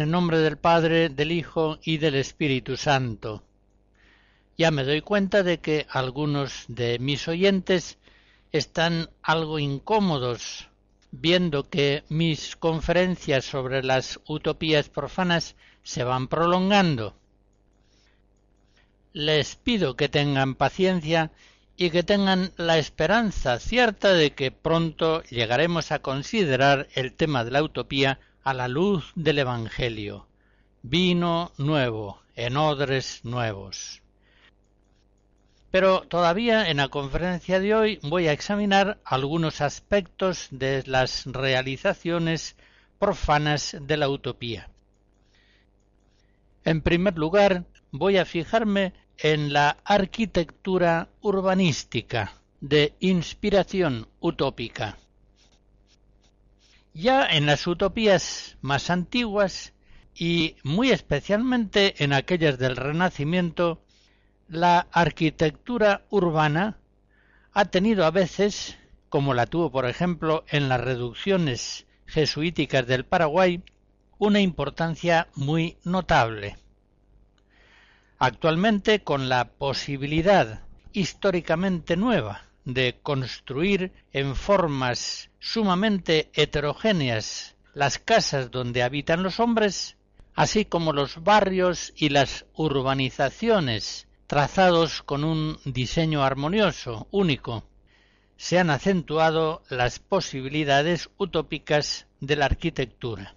En nombre del Padre, del Hijo y del Espíritu Santo. Ya me doy cuenta de que algunos de mis oyentes están algo incómodos viendo que mis conferencias sobre las utopías profanas se van prolongando. Les pido que tengan paciencia y que tengan la esperanza cierta de que pronto llegaremos a considerar el tema de la utopía a la luz del Evangelio, vino nuevo en odres nuevos. Pero todavía en la conferencia de hoy voy a examinar algunos aspectos de las realizaciones profanas de la utopía. En primer lugar, voy a fijarme en la arquitectura urbanística de inspiración utópica. Ya en las utopías más antiguas y muy especialmente en aquellas del Renacimiento, la arquitectura urbana ha tenido a veces, como la tuvo por ejemplo en las reducciones jesuíticas del Paraguay, una importancia muy notable. Actualmente, con la posibilidad históricamente nueva de construir en formas sumamente heterogéneas las casas donde habitan los hombres, así como los barrios y las urbanizaciones trazados con un diseño armonioso, único, se han acentuado las posibilidades utópicas de la arquitectura.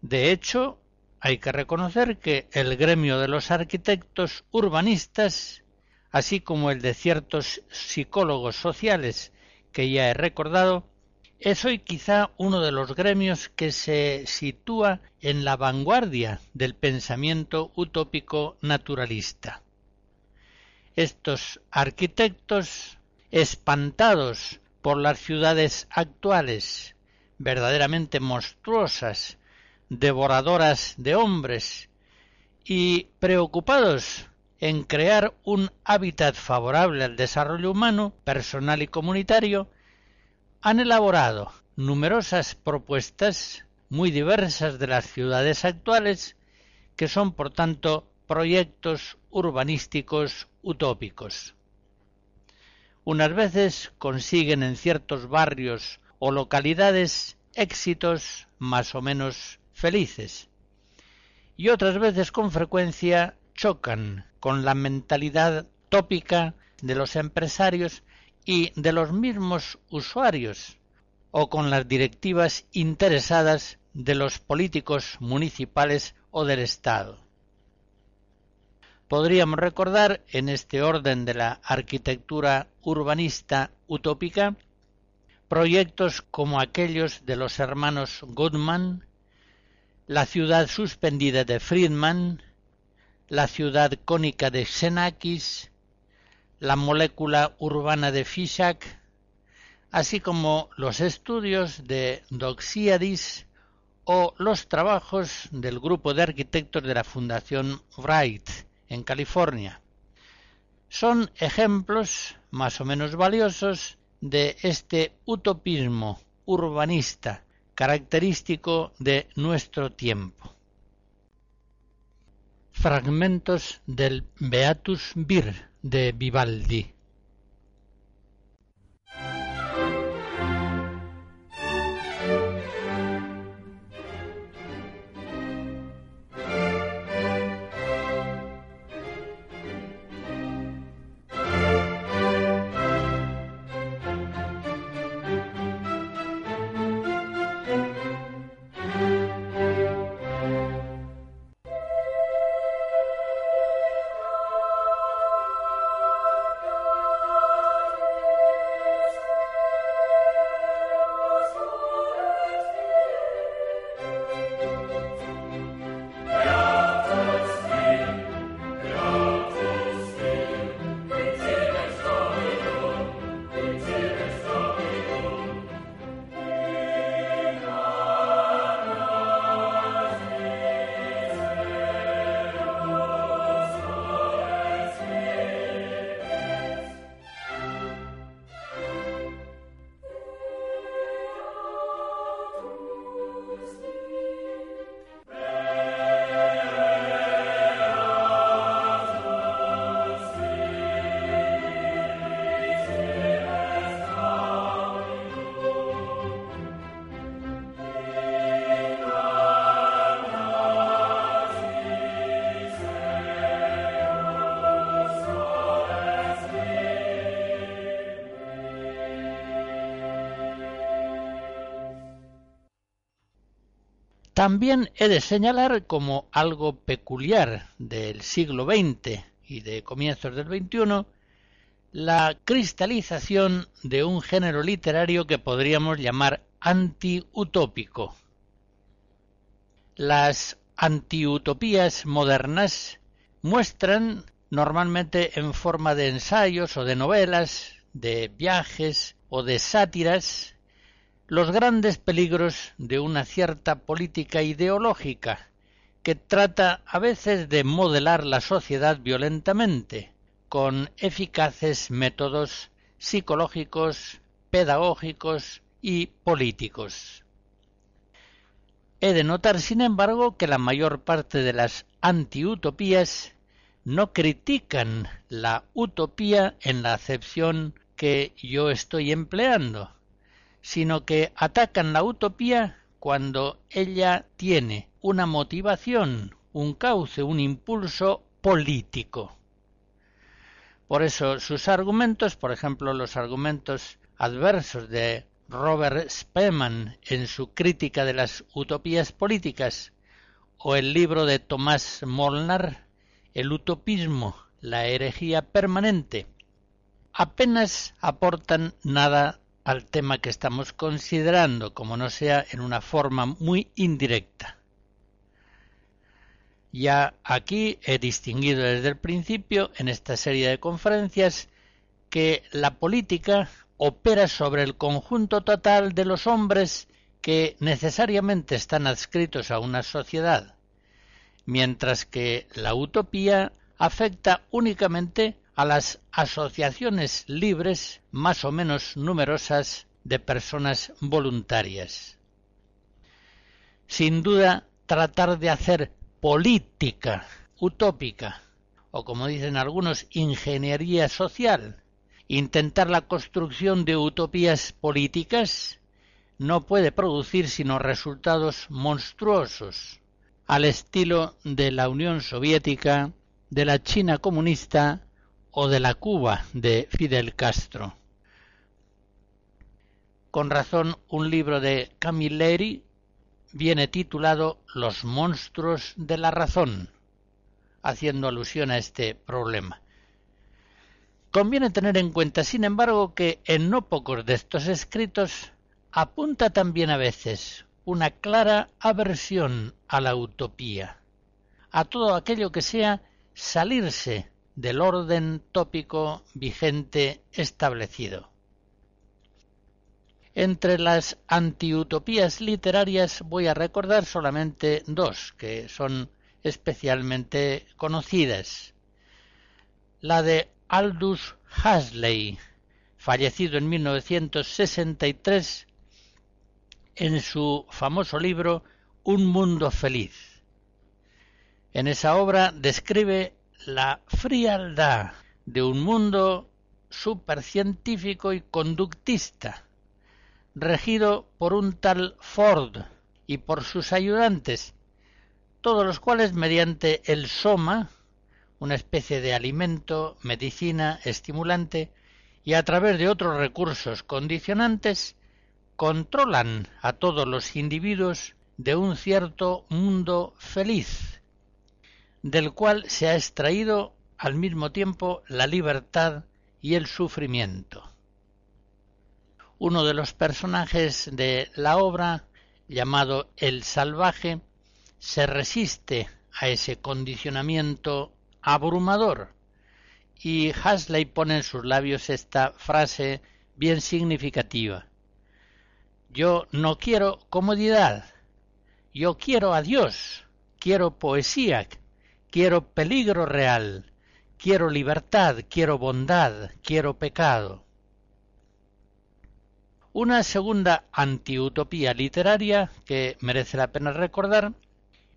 De hecho, hay que reconocer que el gremio de los arquitectos urbanistas así como el de ciertos psicólogos sociales que ya he recordado, es hoy quizá uno de los gremios que se sitúa en la vanguardia del pensamiento utópico naturalista. Estos arquitectos, espantados por las ciudades actuales, verdaderamente monstruosas, devoradoras de hombres, y preocupados en crear un hábitat favorable al desarrollo humano, personal y comunitario, han elaborado numerosas propuestas muy diversas de las ciudades actuales, que son por tanto proyectos urbanísticos utópicos. Unas veces consiguen en ciertos barrios o localidades éxitos más o menos felices, y otras veces con frecuencia chocan con la mentalidad tópica de los empresarios y de los mismos usuarios o con las directivas interesadas de los políticos municipales o del Estado. Podríamos recordar en este orden de la arquitectura urbanista utópica proyectos como aquellos de los hermanos Goodman, la ciudad suspendida de Friedman, la ciudad cónica de Xenakis, la molécula urbana de Fishak, así como los estudios de Doxiadis o los trabajos del grupo de arquitectos de la Fundación Wright en California. Son ejemplos más o menos valiosos de este utopismo urbanista característico de nuestro tiempo. Fragmentos del Beatus Vir de Vivaldi. También he de señalar como algo peculiar del siglo XX y de comienzos del XXI la cristalización de un género literario que podríamos llamar antiutópico. Las antiutopías modernas muestran normalmente en forma de ensayos o de novelas, de viajes o de sátiras los grandes peligros de una cierta política ideológica que trata a veces de modelar la sociedad violentamente con eficaces métodos psicológicos, pedagógicos y políticos. He de notar, sin embargo, que la mayor parte de las antiutopías no critican la utopía en la acepción que yo estoy empleando, sino que atacan la utopía cuando ella tiene una motivación, un cauce, un impulso político. Por eso sus argumentos, por ejemplo, los argumentos adversos de Robert Spemann en su crítica de las utopías políticas, o el libro de Tomás Molnar, El utopismo, la herejía permanente, apenas aportan nada al tema que estamos considerando, como no sea en una forma muy indirecta. Ya aquí he distinguido desde el principio, en esta serie de conferencias, que la política opera sobre el conjunto total de los hombres que necesariamente están adscritos a una sociedad, mientras que la utopía afecta únicamente a las asociaciones libres más o menos numerosas de personas voluntarias. Sin duda, tratar de hacer política utópica, o como dicen algunos, ingeniería social, intentar la construcción de utopías políticas, no puede producir sino resultados monstruosos, al estilo de la Unión Soviética, de la China comunista o de la Cuba de Fidel Castro. Con razón, un libro de Camilleri viene titulado Los monstruos de la razón, haciendo alusión a este problema. Conviene tener en cuenta, sin embargo, que en no pocos de estos escritos apunta también a veces una clara aversión a la utopía, a todo aquello que sea salirse del orden tópico vigente establecido. Entre las antiutopías literarias voy a recordar solamente dos que son especialmente conocidas. La de Aldous Huxley, fallecido en 1963, en su famoso libro Un mundo feliz. En esa obra describe la frialdad de un mundo supercientífico y conductista, regido por un tal Ford y por sus ayudantes, todos los cuales mediante el soma, una especie de alimento, medicina, estimulante, y a través de otros recursos condicionantes, controlan a todos los individuos de un cierto mundo feliz, del cual se ha extraído al mismo tiempo la libertad y el sufrimiento. Uno de los personajes de la obra, llamado el salvaje, se resiste a ese condicionamiento abrumador y Hasley pone en sus labios esta frase bien significativa. Yo no quiero comodidad, yo quiero a Dios, quiero poesía, quiero peligro real, quiero libertad, quiero bondad, quiero pecado. Una segunda antiutopía literaria que merece la pena recordar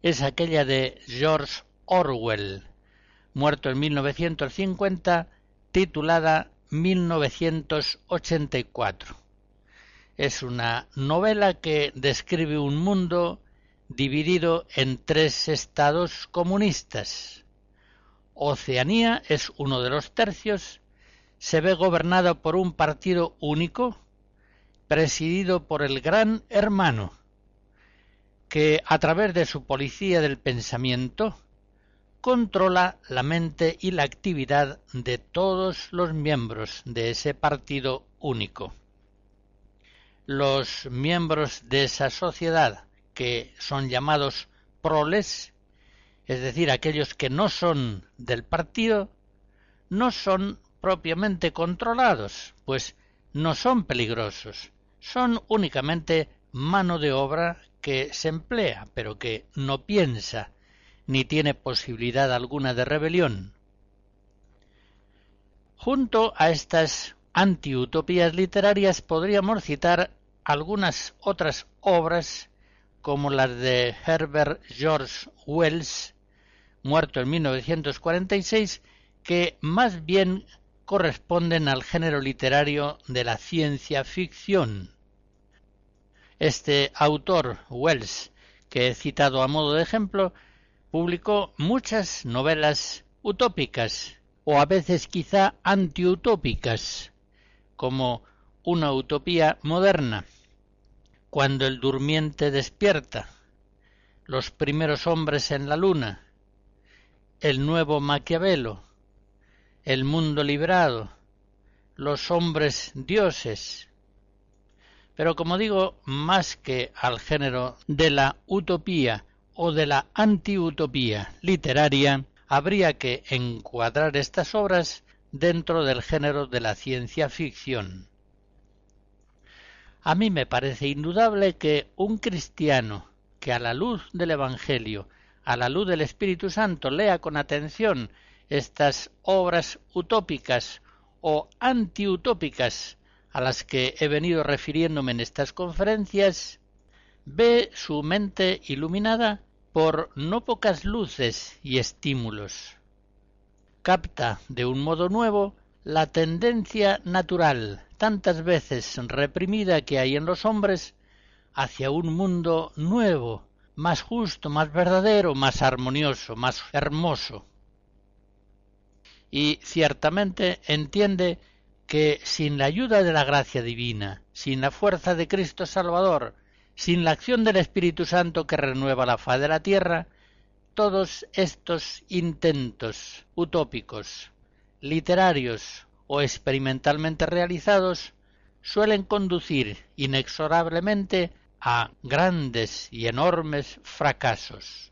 es aquella de George Orwell, muerto en 1950, titulada 1984. Es una novela que describe un mundo dividido en tres estados comunistas. Oceanía es uno de los tercios, se ve gobernada por un partido único, presidido por el Gran Hermano, que a través de su policía del pensamiento controla la mente y la actividad de todos los miembros de ese partido único. Los miembros de esa sociedad que son llamados proles, es decir, aquellos que no son del partido, no son propiamente controlados, pues no son peligrosos, son únicamente mano de obra que se emplea, pero que no piensa, ni tiene posibilidad alguna de rebelión. Junto a estas antiutopías literarias podríamos citar algunas otras obras como las de Herbert George Wells, muerto en 1946, que más bien corresponden al género literario de la ciencia ficción. Este autor, Wells, que he citado a modo de ejemplo, publicó muchas novelas utópicas o a veces quizá antiutópicas, como Una utopía moderna, cuando el durmiente despierta, los primeros hombres en la luna, el nuevo Maquiavelo, el mundo librado, los hombres dioses. Pero como digo, más que al género de la utopía o de la antiutopía literaria, habría que encuadrar estas obras dentro del género de la ciencia ficción. A mí me parece indudable que un cristiano que a la luz del Evangelio, a la luz del Espíritu Santo, lea con atención estas obras utópicas o antiutópicas a las que he venido refiriéndome en estas conferencias, ve su mente iluminada por no pocas luces y estímulos. Capta de un modo nuevo la tendencia natural, tantas veces reprimida que hay en los hombres, hacia un mundo nuevo, más justo, más verdadero, más armonioso, más hermoso. Y ciertamente entiende que sin la ayuda de la gracia divina, sin la fuerza de Cristo Salvador, sin la acción del Espíritu Santo que renueva la faz de la tierra, todos estos intentos utópicos literarios o experimentalmente realizados suelen conducir inexorablemente a grandes y enormes fracasos.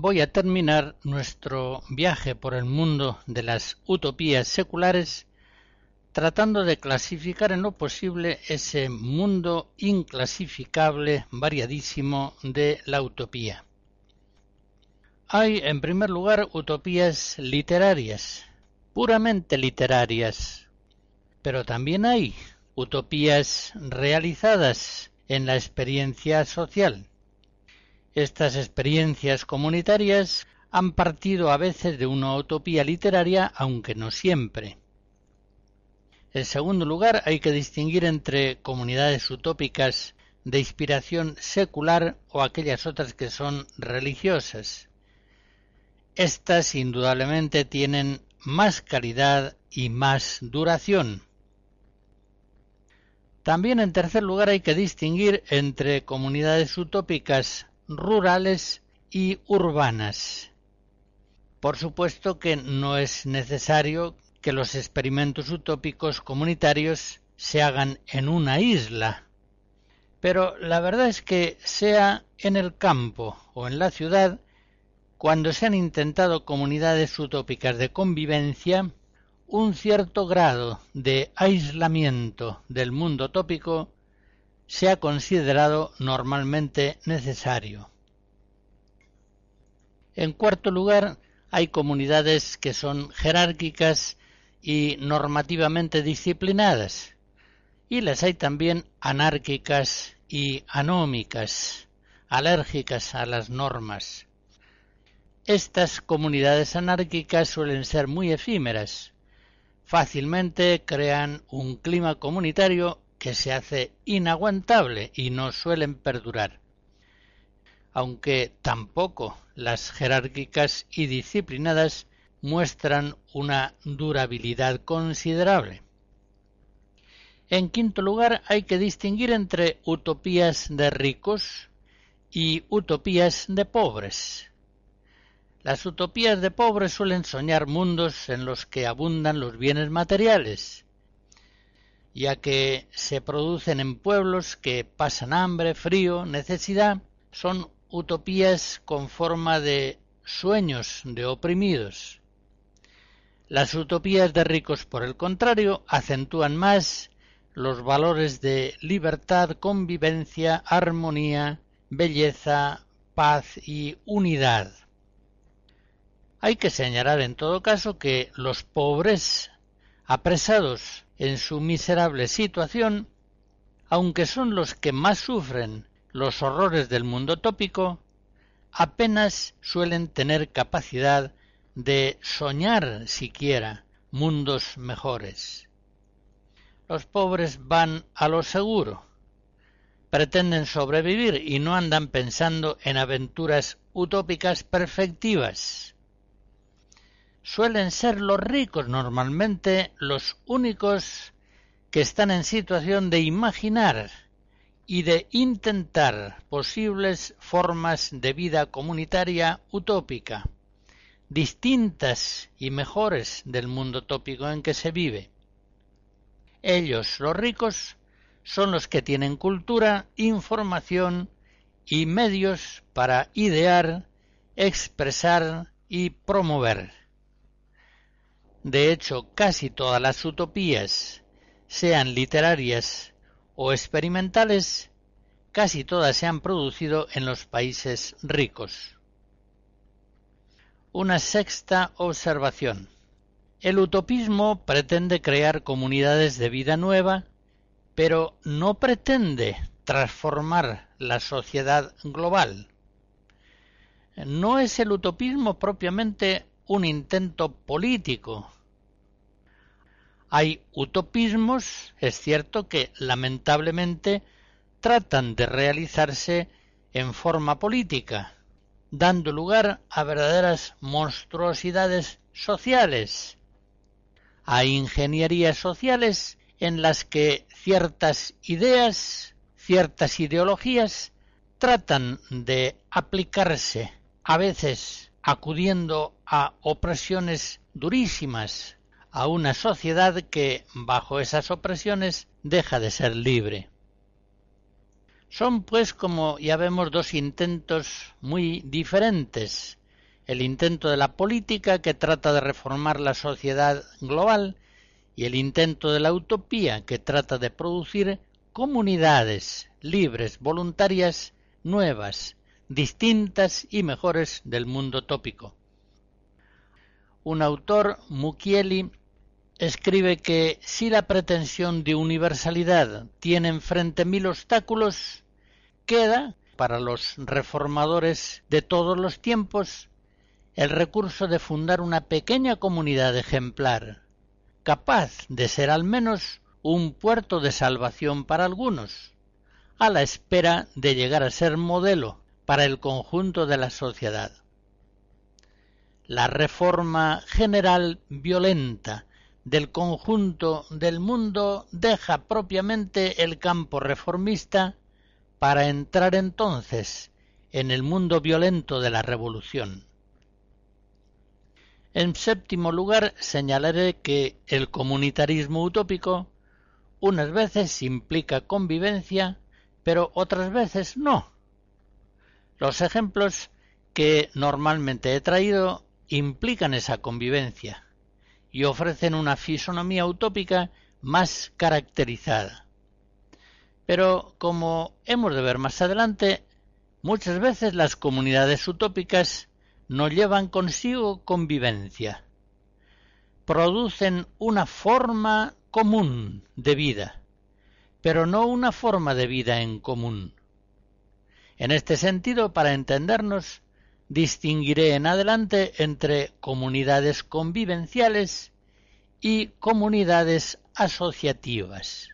Voy a terminar nuestro viaje por el mundo de las utopías seculares tratando de clasificar en lo posible ese mundo inclasificable, variadísimo de la utopía. Hay, en primer lugar, utopías literarias, puramente literarias, pero también hay utopías realizadas en la experiencia social, estas experiencias comunitarias han partido a veces de una utopía literaria, aunque no siempre. En segundo lugar, hay que distinguir entre comunidades utópicas de inspiración secular o aquellas otras que son religiosas. Estas indudablemente tienen más calidad y más duración. También en tercer lugar hay que distinguir entre comunidades utópicas rurales y urbanas. Por supuesto que no es necesario que los experimentos utópicos comunitarios se hagan en una isla, pero la verdad es que sea en el campo o en la ciudad, cuando se han intentado comunidades utópicas de convivencia, un cierto grado de aislamiento del mundo tópico se ha considerado normalmente necesario. En cuarto lugar, hay comunidades que son jerárquicas y normativamente disciplinadas, y las hay también anárquicas y anómicas, alérgicas a las normas. Estas comunidades anárquicas suelen ser muy efímeras, fácilmente crean un clima comunitario que se hace inaguantable y no suelen perdurar. Aunque tampoco las jerárquicas y disciplinadas muestran una durabilidad considerable. En quinto lugar, hay que distinguir entre utopías de ricos y utopías de pobres. Las utopías de pobres suelen soñar mundos en los que abundan los bienes materiales, ya que se producen en pueblos que pasan hambre, frío, necesidad, son utopías con forma de sueños de oprimidos. Las utopías de ricos, por el contrario, acentúan más los valores de libertad, convivencia, armonía, belleza, paz y unidad. Hay que señalar en todo caso que los pobres, apresados en su miserable situación, aunque son los que más sufren los horrores del mundo tópico, apenas suelen tener capacidad de soñar siquiera mundos mejores. Los pobres van a lo seguro, pretenden sobrevivir y no andan pensando en aventuras utópicas perfectivas suelen ser los ricos normalmente los únicos que están en situación de imaginar y de intentar posibles formas de vida comunitaria utópica, distintas y mejores del mundo tópico en que se vive. Ellos, los ricos, son los que tienen cultura, información y medios para idear, expresar y promover. De hecho, casi todas las utopías, sean literarias o experimentales, casi todas se han producido en los países ricos. una sexta observación. El utopismo pretende crear comunidades de vida nueva, pero no pretende transformar la sociedad global. No es el utopismo propiamente un intento político. Hay utopismos, es cierto que lamentablemente tratan de realizarse en forma política, dando lugar a verdaderas monstruosidades sociales, a ingenierías sociales en las que ciertas ideas, ciertas ideologías tratan de aplicarse, a veces acudiendo a opresiones durísimas, a una sociedad que bajo esas opresiones deja de ser libre. Son, pues, como ya vemos, dos intentos muy diferentes. El intento de la política que trata de reformar la sociedad global y el intento de la utopía que trata de producir comunidades libres, voluntarias, nuevas, distintas y mejores del mundo tópico. Un autor, Mukieli, escribe que si la pretensión de universalidad tiene enfrente mil obstáculos, queda, para los reformadores de todos los tiempos, el recurso de fundar una pequeña comunidad ejemplar, capaz de ser al menos un puerto de salvación para algunos, a la espera de llegar a ser modelo para el conjunto de la sociedad. La reforma general violenta del conjunto del mundo deja propiamente el campo reformista para entrar entonces en el mundo violento de la revolución. En séptimo lugar, señalaré que el comunitarismo utópico unas veces implica convivencia, pero otras veces no. Los ejemplos que normalmente he traído implican esa convivencia y ofrecen una fisonomía utópica más caracterizada. Pero, como hemos de ver más adelante, muchas veces las comunidades utópicas no llevan consigo convivencia. Producen una forma común de vida, pero no una forma de vida en común. En este sentido, para entendernos, distinguiré en adelante entre comunidades convivenciales y comunidades asociativas.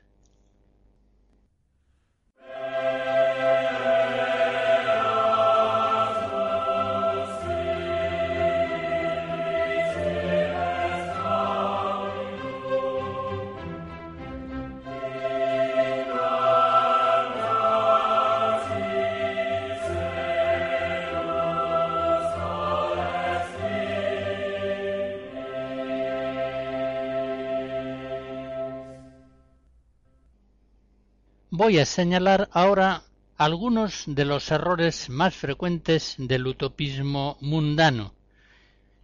Voy a señalar ahora algunos de los errores más frecuentes del utopismo mundano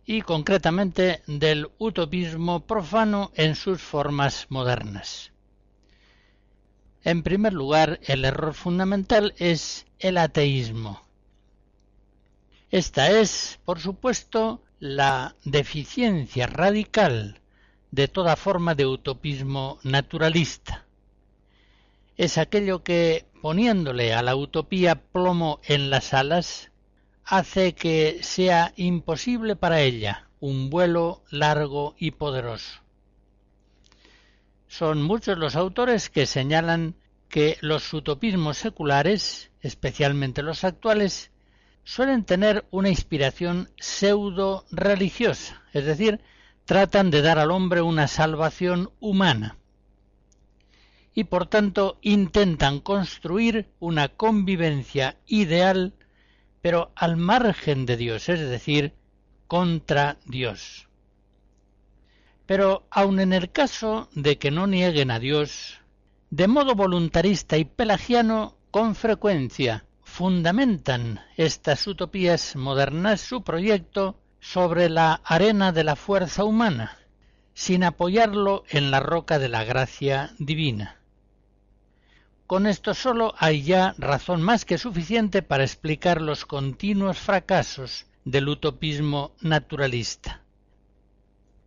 y concretamente del utopismo profano en sus formas modernas. En primer lugar, el error fundamental es el ateísmo. Esta es, por supuesto, la deficiencia radical de toda forma de utopismo naturalista es aquello que, poniéndole a la utopía plomo en las alas, hace que sea imposible para ella un vuelo largo y poderoso. Son muchos los autores que señalan que los utopismos seculares, especialmente los actuales, suelen tener una inspiración pseudo religiosa, es decir, tratan de dar al hombre una salvación humana y por tanto intentan construir una convivencia ideal pero al margen de Dios, es decir, contra Dios. Pero aun en el caso de que no nieguen a Dios, de modo voluntarista y pelagiano, con frecuencia fundamentan estas utopías modernas su proyecto sobre la arena de la fuerza humana, sin apoyarlo en la roca de la gracia divina. Con esto solo hay ya razón más que suficiente para explicar los continuos fracasos del utopismo naturalista.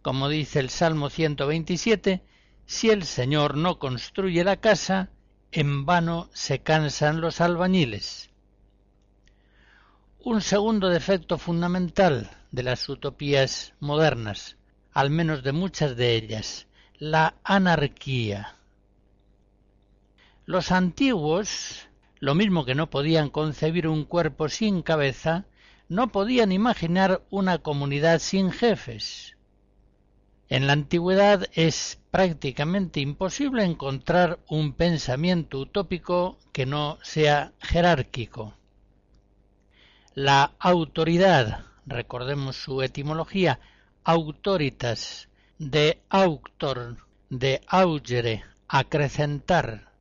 Como dice el Salmo 127, si el Señor no construye la casa, en vano se cansan los albañiles. Un segundo defecto fundamental de las utopías modernas, al menos de muchas de ellas, la anarquía. Los antiguos, lo mismo que no podían concebir un cuerpo sin cabeza, no podían imaginar una comunidad sin jefes. En la antigüedad es prácticamente imposible encontrar un pensamiento utópico que no sea jerárquico. La autoridad, recordemos su etimología, autoritas, de auctor, de augere, acrecentar.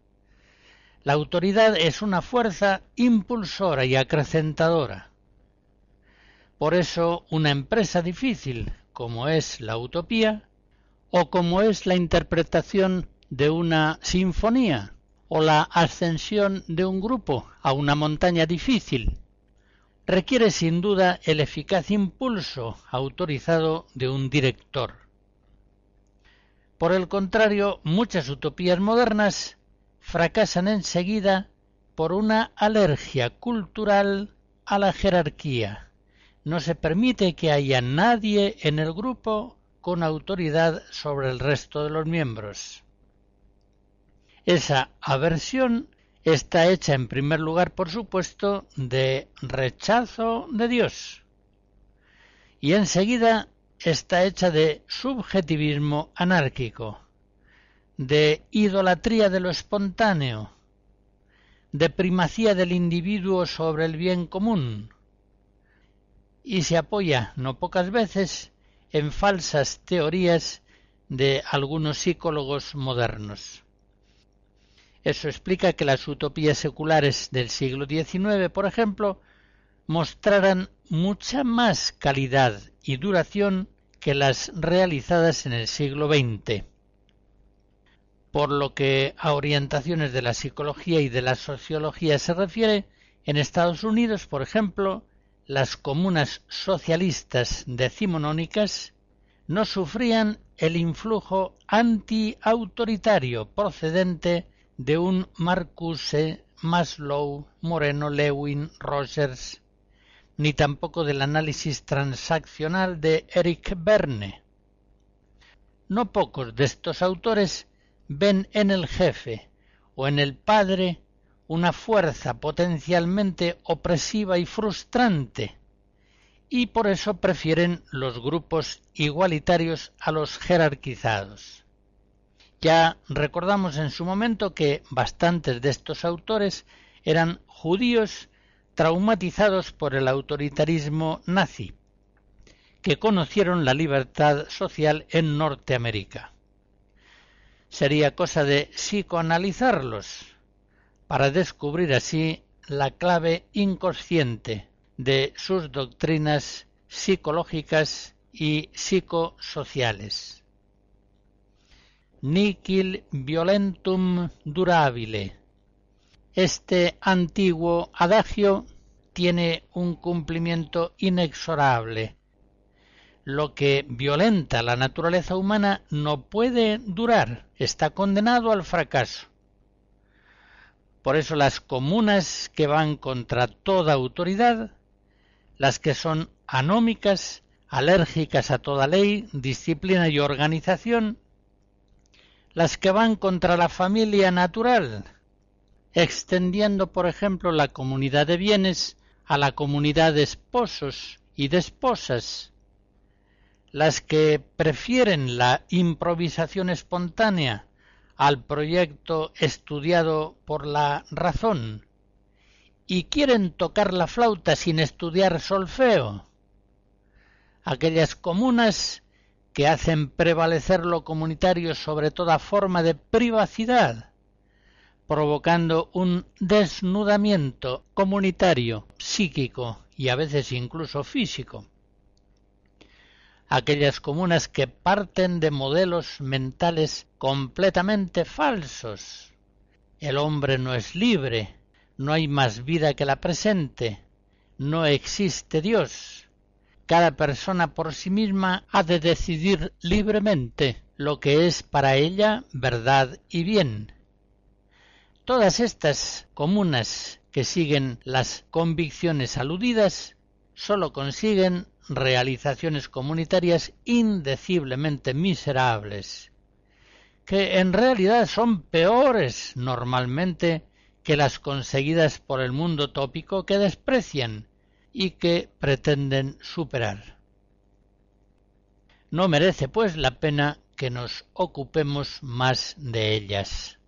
La autoridad es una fuerza impulsora y acrecentadora. Por eso una empresa difícil, como es la utopía, o como es la interpretación de una sinfonía, o la ascensión de un grupo a una montaña difícil, requiere sin duda el eficaz impulso autorizado de un director. Por el contrario, muchas utopías modernas fracasan enseguida por una alergia cultural a la jerarquía. No se permite que haya nadie en el grupo con autoridad sobre el resto de los miembros. Esa aversión está hecha en primer lugar, por supuesto, de rechazo de Dios y enseguida está hecha de subjetivismo anárquico, de idolatría de lo espontáneo, de primacía del individuo sobre el bien común, y se apoya no pocas veces en falsas teorías de algunos psicólogos modernos. Eso explica que las utopías seculares del siglo XIX, por ejemplo, mostraran mucha más calidad y duración que las realizadas en el siglo XX. Por lo que a orientaciones de la psicología y de la sociología se refiere, en Estados Unidos, por ejemplo, las comunas socialistas decimonónicas no sufrían el influjo antiautoritario procedente de un Marcuse, Maslow, Moreno, Lewin, Rogers, ni tampoco del análisis transaccional de Eric Berne. No pocos de estos autores ven en el jefe o en el padre una fuerza potencialmente opresiva y frustrante, y por eso prefieren los grupos igualitarios a los jerarquizados. Ya recordamos en su momento que bastantes de estos autores eran judíos traumatizados por el autoritarismo nazi, que conocieron la libertad social en Norteamérica. Sería cosa de psicoanalizarlos para descubrir así la clave inconsciente de sus doctrinas psicológicas y psicosociales. Nicil violentum durabile. Este antiguo adagio tiene un cumplimiento inexorable. Lo que violenta la naturaleza humana no puede durar, está condenado al fracaso. Por eso las comunas que van contra toda autoridad, las que son anómicas, alérgicas a toda ley, disciplina y organización, las que van contra la familia natural, extendiendo, por ejemplo, la comunidad de bienes a la comunidad de esposos y de esposas, las que prefieren la improvisación espontánea al proyecto estudiado por la razón y quieren tocar la flauta sin estudiar solfeo, aquellas comunas que hacen prevalecer lo comunitario sobre toda forma de privacidad, provocando un desnudamiento comunitario, psíquico y a veces incluso físico. Aquellas comunas que parten de modelos mentales completamente falsos. El hombre no es libre, no hay más vida que la presente, no existe Dios, cada persona por sí misma ha de decidir libremente lo que es para ella verdad y bien. Todas estas comunas que siguen las convicciones aludidas sólo consiguen realizaciones comunitarias indeciblemente miserables, que en realidad son peores normalmente que las conseguidas por el mundo tópico que desprecian y que pretenden superar. No merece, pues, la pena que nos ocupemos más de ellas.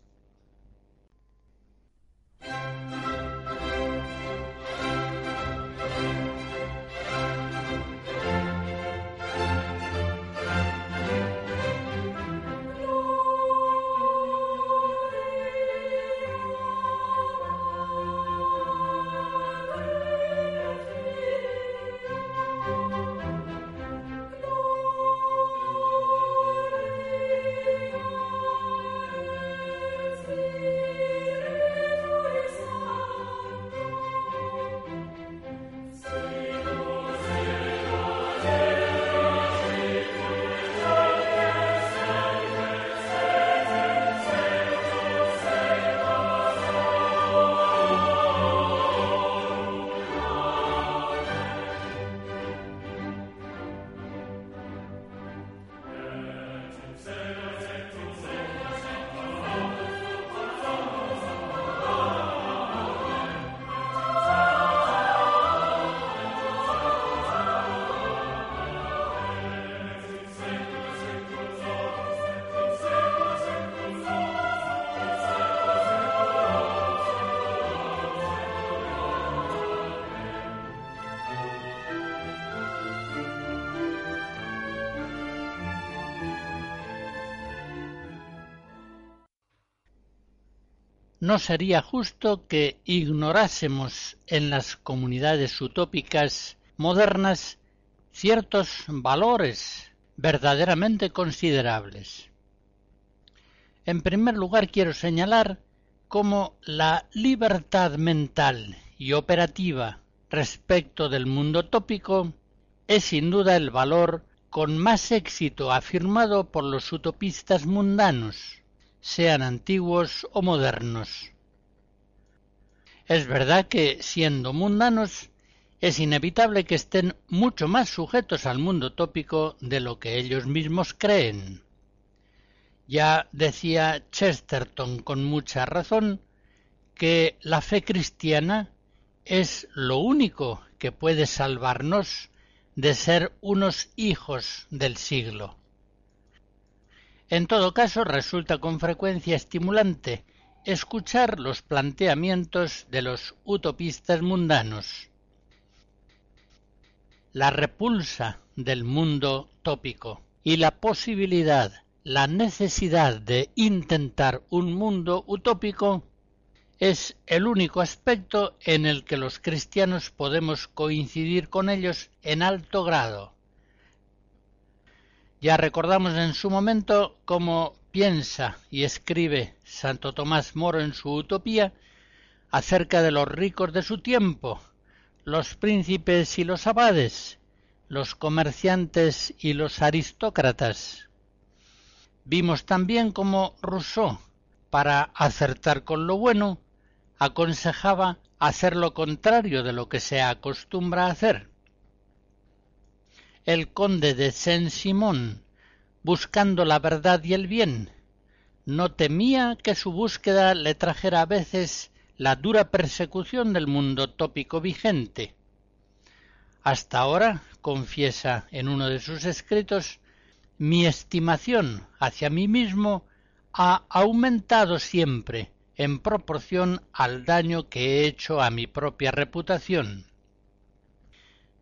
No sería justo que ignorásemos en las comunidades utópicas modernas ciertos valores verdaderamente considerables. En primer lugar, quiero señalar cómo la libertad mental y operativa respecto del mundo tópico es sin duda el valor con más éxito afirmado por los utopistas mundanos, sean antiguos o modernos. Es verdad que, siendo mundanos, es inevitable que estén mucho más sujetos al mundo tópico de lo que ellos mismos creen. Ya decía Chesterton con mucha razón que la fe cristiana es lo único que puede salvarnos de ser unos hijos del siglo. En todo caso, resulta con frecuencia estimulante escuchar los planteamientos de los utopistas mundanos. La repulsa del mundo tópico y la posibilidad, la necesidad de intentar un mundo utópico es el único aspecto en el que los cristianos podemos coincidir con ellos en alto grado. Ya recordamos en su momento cómo piensa y escribe Santo Tomás Moro en su Utopía acerca de los ricos de su tiempo, los príncipes y los abades, los comerciantes y los aristócratas. Vimos también cómo Rousseau, para acertar con lo bueno, aconsejaba hacer lo contrario de lo que se acostumbra a hacer el conde de Saint-Simon, buscando la verdad y el bien, no temía que su búsqueda le trajera a veces la dura persecución del mundo tópico vigente. Hasta ahora, confiesa en uno de sus escritos, mi estimación hacia mí mismo ha aumentado siempre en proporción al daño que he hecho a mi propia reputación.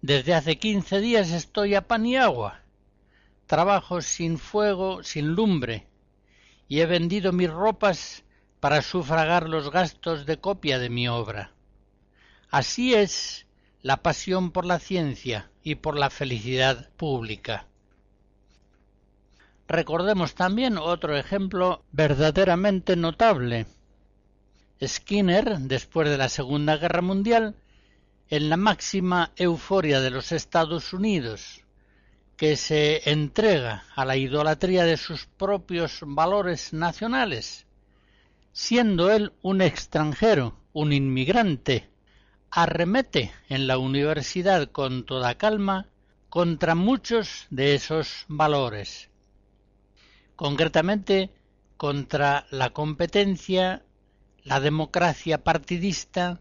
Desde hace quince días estoy a pan y agua. Trabajo sin fuego, sin lumbre, y he vendido mis ropas para sufragar los gastos de copia de mi obra. Así es la pasión por la ciencia y por la felicidad pública. Recordemos también otro ejemplo verdaderamente notable. Skinner, después de la Segunda Guerra Mundial, en la máxima euforia de los Estados Unidos, que se entrega a la idolatría de sus propios valores nacionales, siendo él un extranjero, un inmigrante, arremete en la universidad con toda calma contra muchos de esos valores, concretamente contra la competencia, la democracia partidista,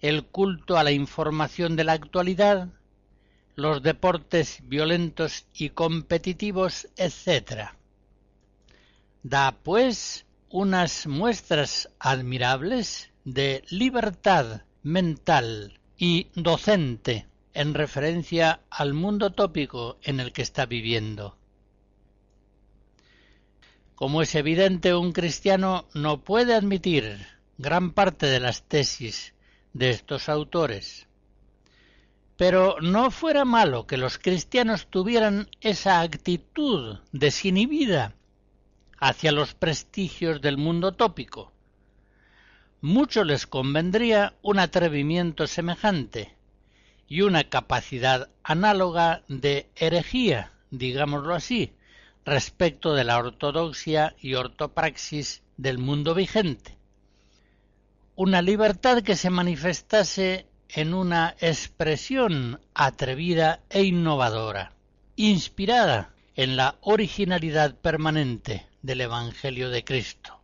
el culto a la información de la actualidad, los deportes violentos y competitivos, etc. Da, pues, unas muestras admirables de libertad mental y docente en referencia al mundo tópico en el que está viviendo. Como es evidente, un cristiano no puede admitir gran parte de las tesis de estos autores. Pero no fuera malo que los cristianos tuvieran esa actitud desinhibida hacia los prestigios del mundo tópico. Mucho les convendría un atrevimiento semejante y una capacidad análoga de herejía, digámoslo así, respecto de la ortodoxia y ortopraxis del mundo vigente. Una libertad que se manifestase en una expresión atrevida e innovadora, inspirada en la originalidad permanente del Evangelio de Cristo.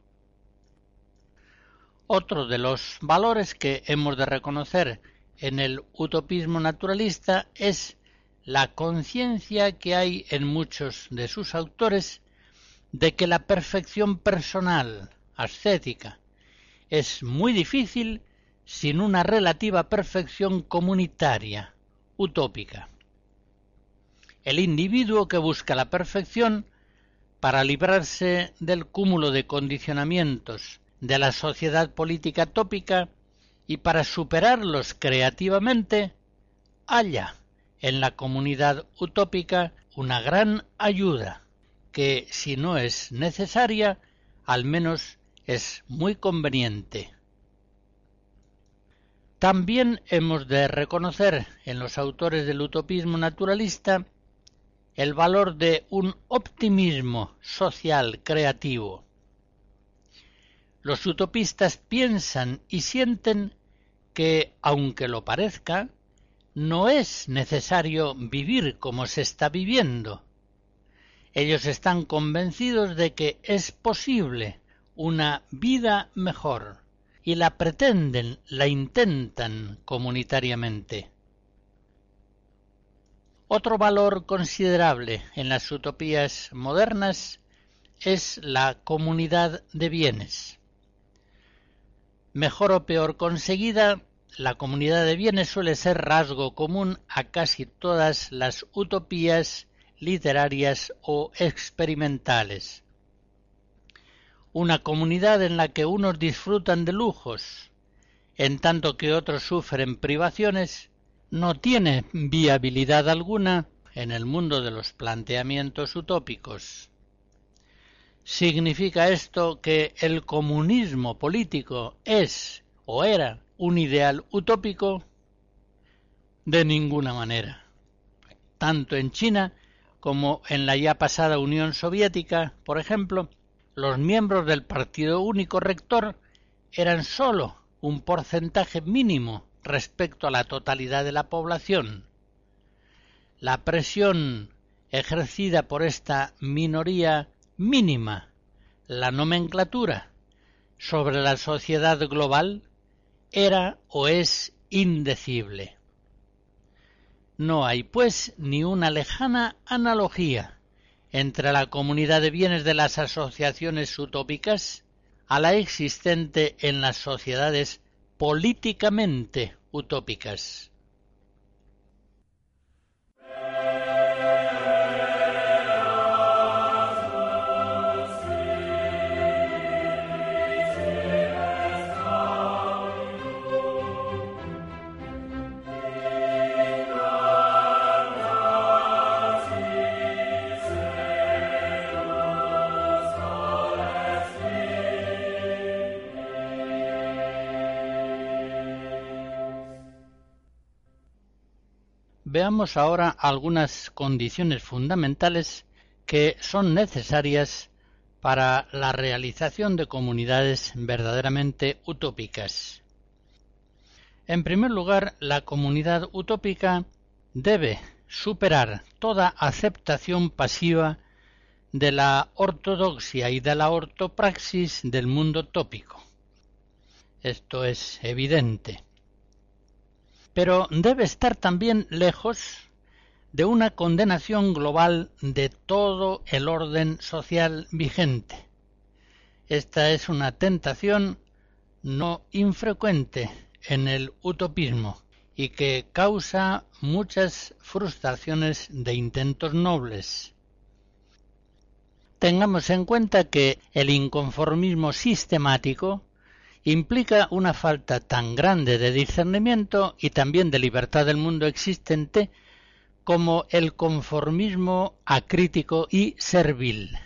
Otro de los valores que hemos de reconocer en el utopismo naturalista es la conciencia que hay en muchos de sus autores de que la perfección personal, ascética, es muy difícil sin una relativa perfección comunitaria, utópica. El individuo que busca la perfección para librarse del cúmulo de condicionamientos de la sociedad política tópica y para superarlos creativamente, halla en la comunidad utópica una gran ayuda que, si no es necesaria, al menos es muy conveniente. También hemos de reconocer en los autores del utopismo naturalista el valor de un optimismo social creativo. Los utopistas piensan y sienten que, aunque lo parezca, no es necesario vivir como se está viviendo. Ellos están convencidos de que es posible una vida mejor y la pretenden, la intentan comunitariamente. Otro valor considerable en las utopías modernas es la comunidad de bienes. Mejor o peor conseguida, la comunidad de bienes suele ser rasgo común a casi todas las utopías literarias o experimentales. Una comunidad en la que unos disfrutan de lujos, en tanto que otros sufren privaciones, no tiene viabilidad alguna en el mundo de los planteamientos utópicos. ¿Significa esto que el comunismo político es o era un ideal utópico? De ninguna manera. Tanto en China como en la ya pasada Unión Soviética, por ejemplo, los miembros del Partido Único Rector eran sólo un porcentaje mínimo respecto a la totalidad de la población. La presión ejercida por esta minoría mínima, la nomenclatura, sobre la sociedad global era o es indecible. No hay, pues, ni una lejana analogía entre la comunidad de bienes de las asociaciones utópicas a la existente en las sociedades políticamente utópicas. Veamos ahora algunas condiciones fundamentales que son necesarias para la realización de comunidades verdaderamente utópicas. En primer lugar, la comunidad utópica debe superar toda aceptación pasiva de la ortodoxia y de la ortopraxis del mundo tópico. Esto es evidente. Pero debe estar también lejos de una condenación global de todo el orden social vigente. Esta es una tentación no infrecuente en el utopismo y que causa muchas frustraciones de intentos nobles. Tengamos en cuenta que el inconformismo sistemático implica una falta tan grande de discernimiento y también de libertad del mundo existente como el conformismo acrítico y servil.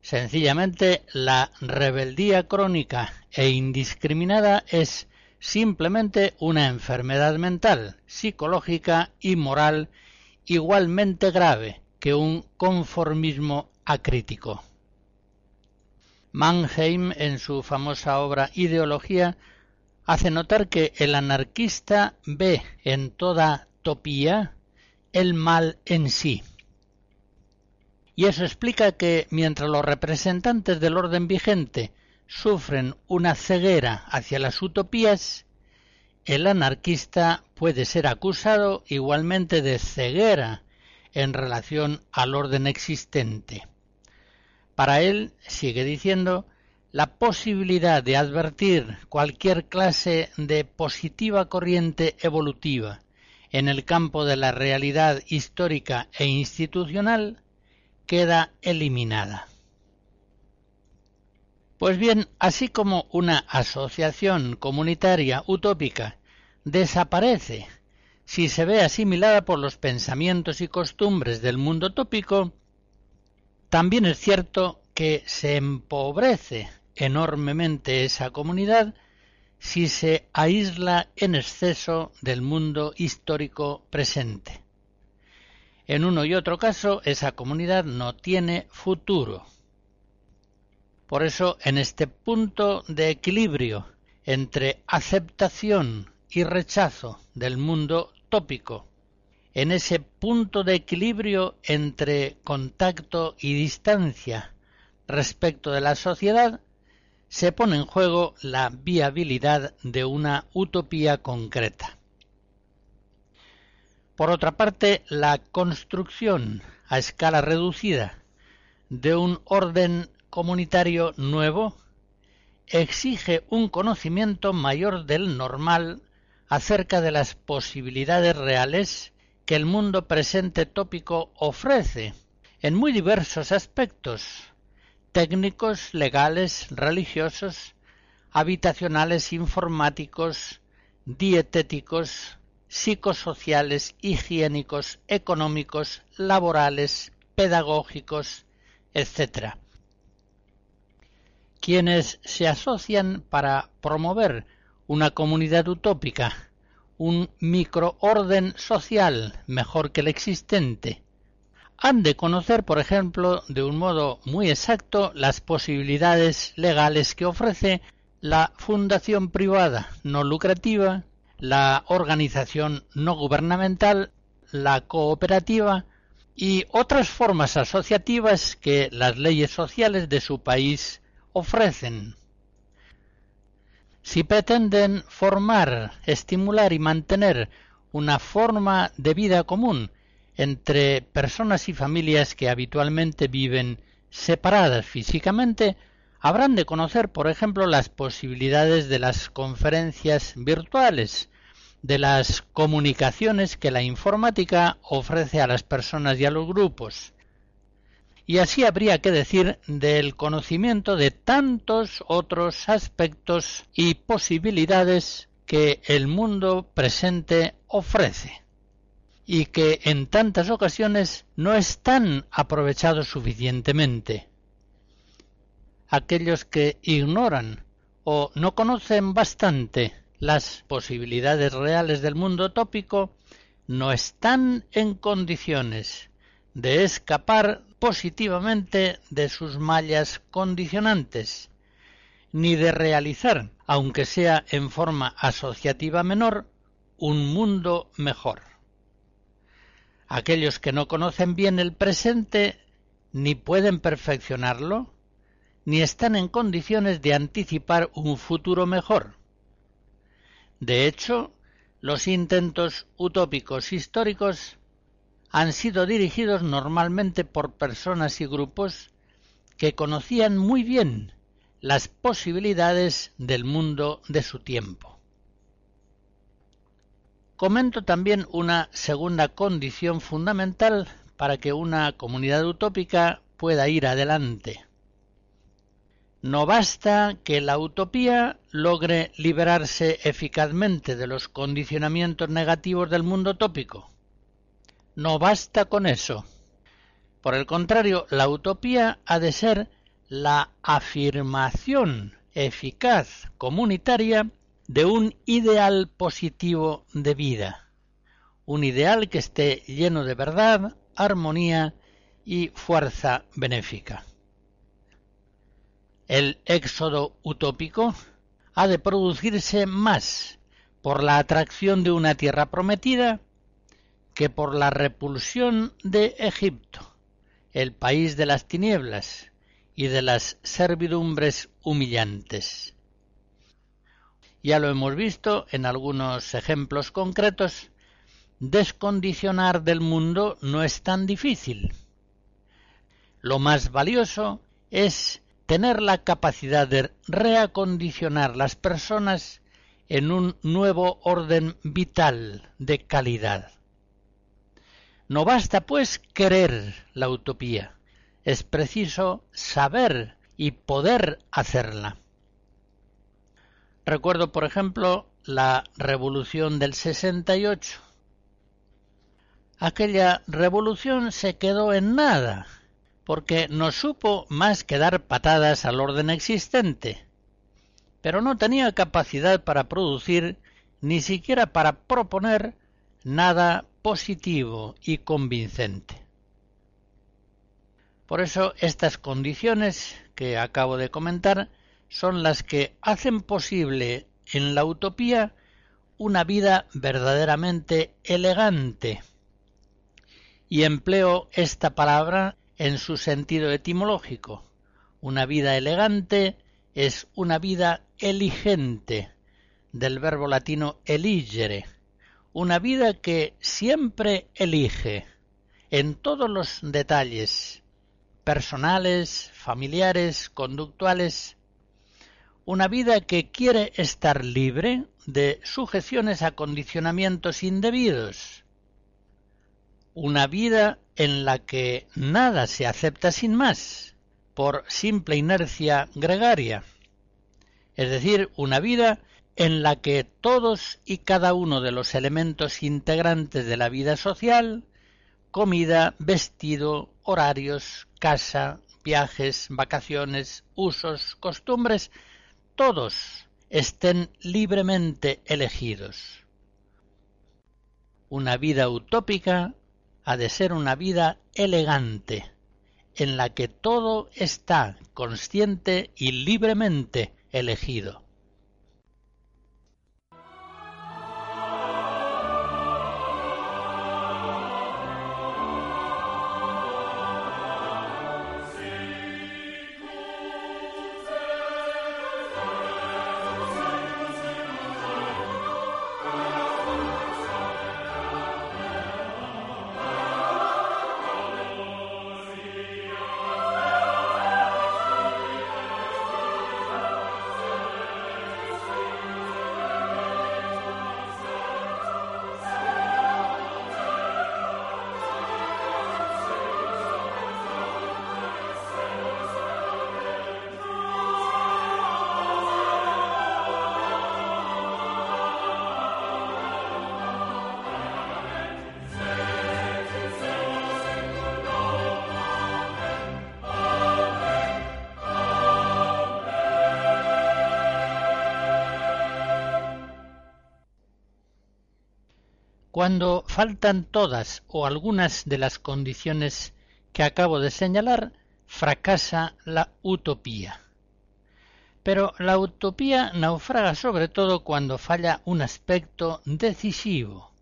Sencillamente, la rebeldía crónica e indiscriminada es simplemente una enfermedad mental, psicológica y moral igualmente grave que un conformismo acrítico. Mannheim, en su famosa obra Ideología, hace notar que el anarquista ve en toda topía el mal en sí. Y eso explica que mientras los representantes del orden vigente sufren una ceguera hacia las utopías, el anarquista puede ser acusado igualmente de ceguera en relación al orden existente. Para él, sigue diciendo, la posibilidad de advertir cualquier clase de positiva corriente evolutiva en el campo de la realidad histórica e institucional queda eliminada. Pues bien, así como una asociación comunitaria utópica desaparece si se ve asimilada por los pensamientos y costumbres del mundo tópico, también es cierto que se empobrece enormemente esa comunidad si se aísla en exceso del mundo histórico presente. En uno y otro caso, esa comunidad no tiene futuro. Por eso, en este punto de equilibrio entre aceptación y rechazo del mundo tópico, en ese punto de equilibrio entre contacto y distancia respecto de la sociedad, se pone en juego la viabilidad de una utopía concreta. Por otra parte, la construcción a escala reducida de un orden comunitario nuevo exige un conocimiento mayor del normal acerca de las posibilidades reales que el mundo presente tópico ofrece en muy diversos aspectos técnicos, legales, religiosos, habitacionales, informáticos, dietéticos, psicosociales, higiénicos, económicos, laborales, pedagógicos, etc quienes se asocian para promover una comunidad utópica, un microorden social mejor que el existente, han de conocer, por ejemplo, de un modo muy exacto las posibilidades legales que ofrece la fundación privada no lucrativa, la organización no gubernamental, la cooperativa y otras formas asociativas que las leyes sociales de su país ofrecen. Si pretenden formar, estimular y mantener una forma de vida común entre personas y familias que habitualmente viven separadas físicamente, habrán de conocer, por ejemplo, las posibilidades de las conferencias virtuales, de las comunicaciones que la informática ofrece a las personas y a los grupos, y así habría que decir del conocimiento de tantos otros aspectos y posibilidades que el mundo presente ofrece y que en tantas ocasiones no están aprovechados suficientemente. Aquellos que ignoran o no conocen bastante las posibilidades reales del mundo tópico no están en condiciones de escapar positivamente de sus mallas condicionantes, ni de realizar, aunque sea en forma asociativa menor, un mundo mejor. Aquellos que no conocen bien el presente ni pueden perfeccionarlo, ni están en condiciones de anticipar un futuro mejor. De hecho, los intentos utópicos históricos han sido dirigidos normalmente por personas y grupos que conocían muy bien las posibilidades del mundo de su tiempo. Comento también una segunda condición fundamental para que una comunidad utópica pueda ir adelante. No basta que la utopía logre liberarse eficazmente de los condicionamientos negativos del mundo tópico. No basta con eso. Por el contrario, la utopía ha de ser la afirmación eficaz comunitaria de un ideal positivo de vida, un ideal que esté lleno de verdad, armonía y fuerza benéfica. El éxodo utópico ha de producirse más por la atracción de una tierra prometida que por la repulsión de Egipto, el país de las tinieblas y de las servidumbres humillantes. Ya lo hemos visto en algunos ejemplos concretos, descondicionar del mundo no es tan difícil. Lo más valioso es tener la capacidad de reacondicionar las personas en un nuevo orden vital de calidad. No basta pues querer la utopía, es preciso saber y poder hacerla. Recuerdo, por ejemplo, la revolución del 68. Aquella revolución se quedó en nada, porque no supo más que dar patadas al orden existente, pero no tenía capacidad para producir ni siquiera para proponer nada positivo y convincente. Por eso estas condiciones que acabo de comentar son las que hacen posible en la utopía una vida verdaderamente elegante. Y empleo esta palabra en su sentido etimológico. Una vida elegante es una vida eligente, del verbo latino eligere, una vida que siempre elige, en todos los detalles, personales, familiares, conductuales, una vida que quiere estar libre de sujeciones a condicionamientos indebidos, una vida en la que nada se acepta sin más, por simple inercia gregaria, es decir, una vida en la que todos y cada uno de los elementos integrantes de la vida social, comida, vestido, horarios, casa, viajes, vacaciones, usos, costumbres, todos estén libremente elegidos. Una vida utópica ha de ser una vida elegante, en la que todo está consciente y libremente elegido. Cuando faltan todas o algunas de las condiciones que acabo de señalar, fracasa la utopía. Pero la utopía naufraga sobre todo cuando falla un aspecto decisivo,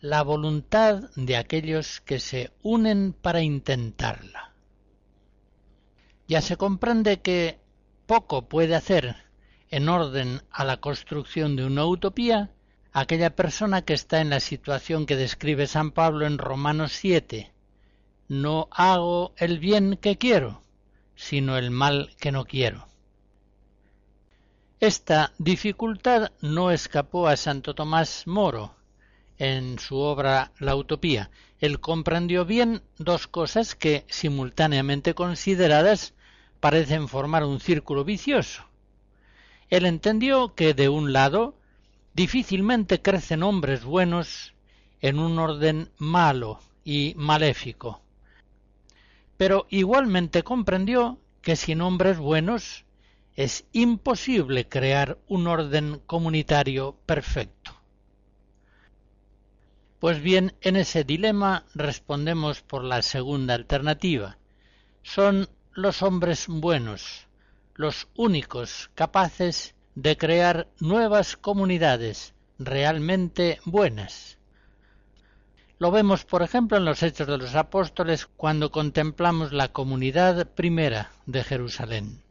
la voluntad de aquellos que se unen para intentarla. Ya se comprende que poco puede hacer en orden a la construcción de una utopía aquella persona que está en la situación que describe San Pablo en Romanos 7. No hago el bien que quiero, sino el mal que no quiero. Esta dificultad no escapó a Santo Tomás Moro en su obra La Utopía. Él comprendió bien dos cosas que, simultáneamente consideradas, parecen formar un círculo vicioso. Él entendió que, de un lado, difícilmente crecen hombres buenos en un orden malo y maléfico. Pero igualmente comprendió que sin hombres buenos es imposible crear un orden comunitario perfecto. Pues bien, en ese dilema respondemos por la segunda alternativa. Son los hombres buenos, los únicos capaces de crear nuevas comunidades realmente buenas. Lo vemos, por ejemplo, en los Hechos de los Apóstoles cuando contemplamos la comunidad primera de Jerusalén.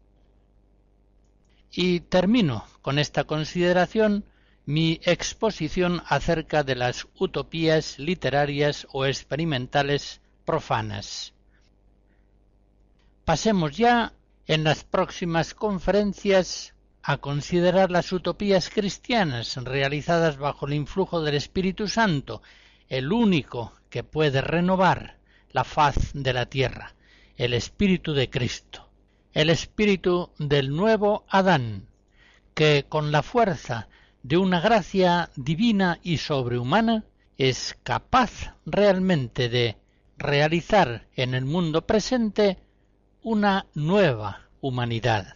Y termino con esta consideración mi exposición acerca de las utopías literarias o experimentales profanas. Pasemos ya en las próximas conferencias a considerar las utopías cristianas realizadas bajo el influjo del Espíritu Santo, el único que puede renovar la faz de la tierra, el Espíritu de Cristo el espíritu del nuevo Adán, que con la fuerza de una gracia divina y sobrehumana es capaz realmente de realizar en el mundo presente una nueva humanidad.